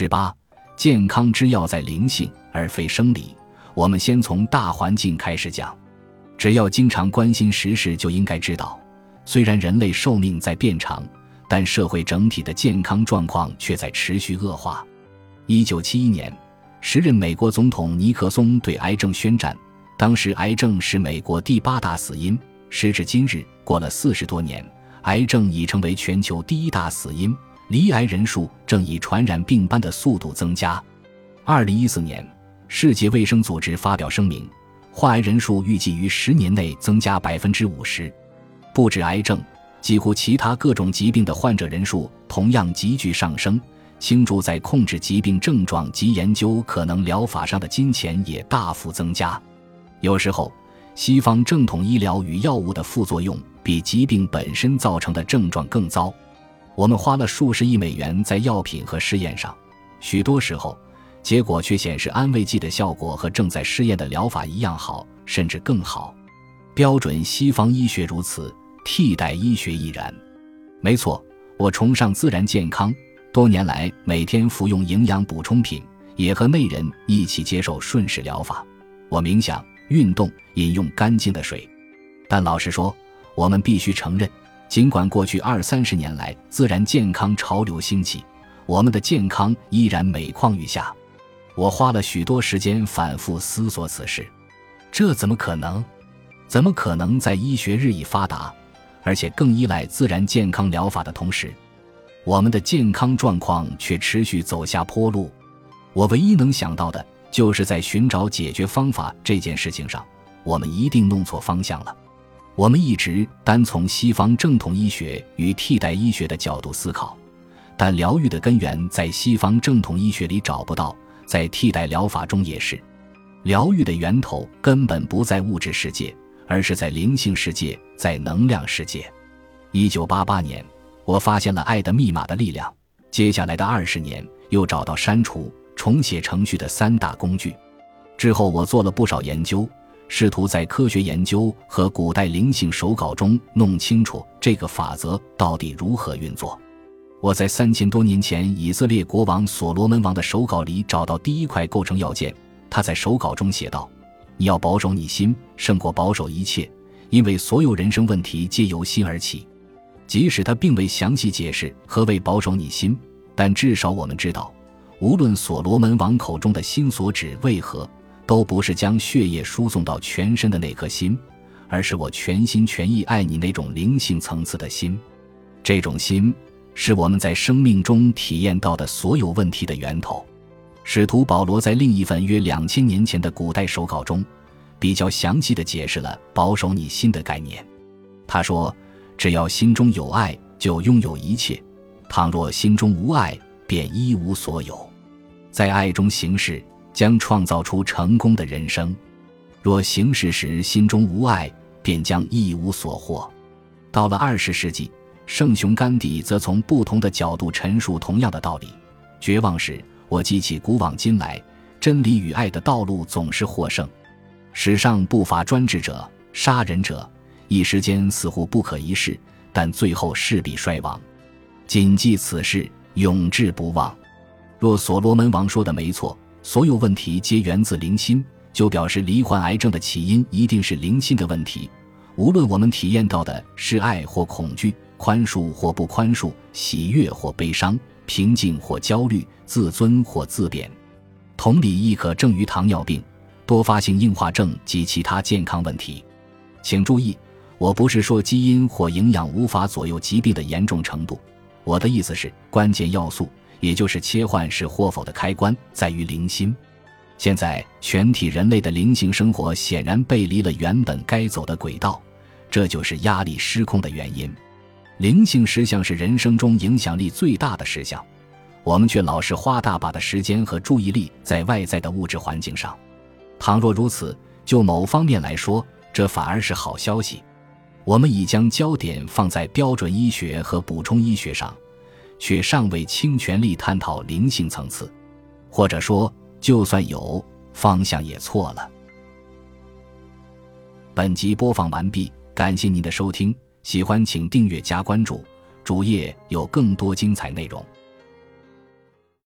十八，健康之要在灵性而非生理。我们先从大环境开始讲。只要经常关心时事，就应该知道，虽然人类寿命在变长，但社会整体的健康状况却在持续恶化。一九七一年，时任美国总统尼克松对癌症宣战，当时癌症是美国第八大死因。时至今日，过了四十多年，癌症已成为全球第一大死因，罹癌人数正以传染病般的速度增加。二零一四年，世界卫生组织发表声明。患癌人数预计于十年内增加百分之五十，不止癌症，几乎其他各种疾病的患者人数同样急剧上升。倾注在控制疾病症状及研究可能疗法上的金钱也大幅增加。有时候，西方正统医疗与药物的副作用比疾病本身造成的症状更糟。我们花了数十亿美元在药品和试验上，许多时候。结果却显示，安慰剂的效果和正在试验的疗法一样好，甚至更好。标准西方医学如此，替代医学亦然。没错，我崇尚自然健康，多年来每天服用营养补充品，也和内人一起接受顺势疗法。我冥想、运动、饮用干净的水。但老实说，我们必须承认，尽管过去二三十年来自然健康潮流兴起，我们的健康依然每况愈下。我花了许多时间反复思索此事，这怎么可能？怎么可能在医学日益发达，而且更依赖自然健康疗法的同时，我们的健康状况却持续走下坡路？我唯一能想到的就是在寻找解决方法这件事情上，我们一定弄错方向了。我们一直单从西方正统医学与替代医学的角度思考，但疗愈的根源在西方正统医学里找不到。在替代疗法中也是，疗愈的源头根本不在物质世界，而是在灵性世界，在能量世界。一九八八年，我发现了爱的密码的力量。接下来的二十年，又找到删除、重写程序的三大工具。之后，我做了不少研究，试图在科学研究和古代灵性手稿中弄清楚这个法则到底如何运作。我在三千多年前以色列国王所罗门王的手稿里找到第一块构成要件。他在手稿中写道：“你要保守你心，胜过保守一切，因为所有人生问题皆由心而起。”即使他并未详细解释何谓保守你心，但至少我们知道，无论所罗门王口中的心所指为何，都不是将血液输送到全身的那颗心，而是我全心全意爱你那种灵性层次的心。这种心。是我们在生命中体验到的所有问题的源头。使徒保罗在另一份约两千年前的古代手稿中，比较详细的解释了保守你心的概念。他说：“只要心中有爱，就拥有一切；倘若心中无爱，便一无所有。在爱中行事，将创造出成功的人生；若行事时心中无爱，便将一无所获。”到了二十世纪。圣雄甘地则从不同的角度陈述同样的道理：绝望时，我记起古往今来，真理与爱的道路总是获胜。史上不乏专制者、杀人者，一时间似乎不可一世，但最后势必衰亡。谨记此事，永志不忘。若所罗门王说的没错，所有问题皆源自灵心，就表示罹患癌症的起因一定是灵心的问题。无论我们体验到的是爱或恐惧。宽恕或不宽恕，喜悦或悲伤，平静或焦虑，自尊或自贬。同理亦可证于糖尿病、多发性硬化症及其他健康问题。请注意，我不是说基因或营养无法左右疾病的严重程度。我的意思是，关键要素，也就是切换是或否的开关，在于灵心。现在，全体人类的灵性生活显然背离了原本该走的轨道，这就是压力失控的原因。灵性实相是人生中影响力最大的事项，我们却老是花大把的时间和注意力在外在的物质环境上。倘若如此，就某方面来说，这反而是好消息。我们已将焦点放在标准医学和补充医学上，却尚未倾全力探讨灵性层次，或者说，就算有，方向也错了。本集播放完毕，感谢您的收听。喜欢请订阅加关注，主页有更多精彩内容。